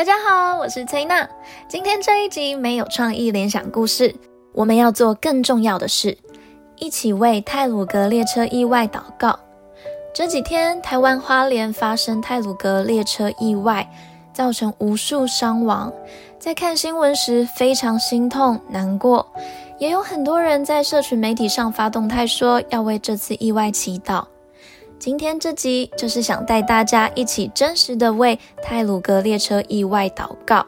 大家好，我是崔娜。今天这一集没有创意联想故事，我们要做更重要的事，一起为泰鲁阁列车意外祷告。这几天，台湾花莲发生泰鲁阁列车意外，造成无数伤亡。在看新闻时，非常心痛难过，也有很多人在社群媒体上发动态说要为这次意外祈祷。今天这集就是想带大家一起真实的为太鲁阁列车意外祷告。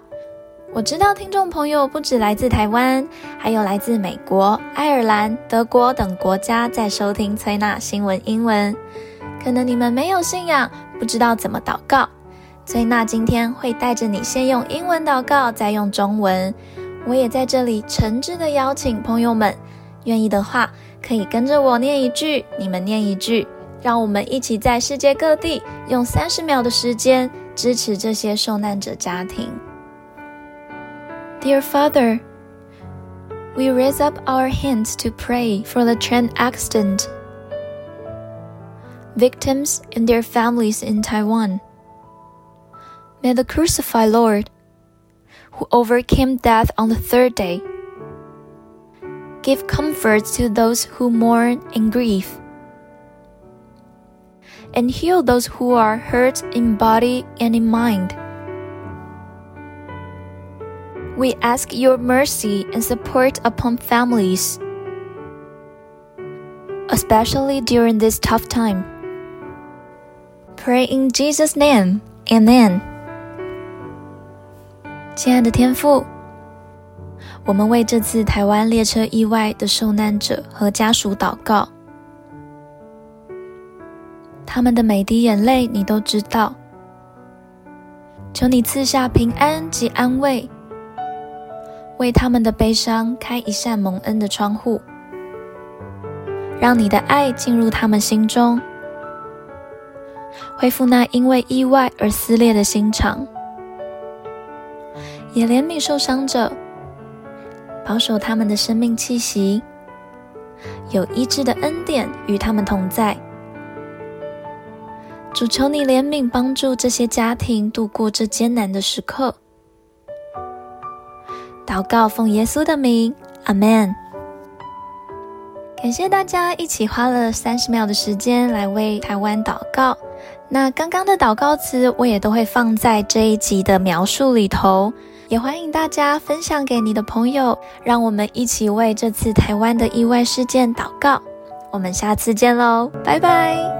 我知道听众朋友不止来自台湾，还有来自美国、爱尔兰、德国等国家在收听崔娜新闻英文。可能你们没有信仰，不知道怎么祷告。崔娜今天会带着你先用英文祷告，再用中文。我也在这里诚挚的邀请朋友们，愿意的话可以跟着我念一句，你们念一句。让我们一起在世界各地用三十秒的时间支持这些受难者家庭。Dear Father, we raise up our hands to pray for the train accident, victims and their families in Taiwan. May the crucified Lord, who overcame death on the third day, give comfort to those who mourn and grieve. And heal those who are hurt in body and in mind. We ask your mercy and support upon families, especially during this tough time. Pray in Jesus' name, Amen. 亲爱的天父，我们为这次台湾列车意外的受难者和家属祷告。 他们的每滴眼泪，你都知道。求你赐下平安及安慰，为他们的悲伤开一扇蒙恩的窗户，让你的爱进入他们心中，恢复那因为意外而撕裂的心肠，也怜悯受伤者，保守他们的生命气息，有医治的恩典与他们同在。主求你怜悯，帮助这些家庭度过这艰难的时刻。祷告奉耶稣的名，阿门。感谢大家一起花了三十秒的时间来为台湾祷告。那刚刚的祷告词我也都会放在这一集的描述里头，也欢迎大家分享给你的朋友，让我们一起为这次台湾的意外事件祷告。我们下次见喽，拜拜。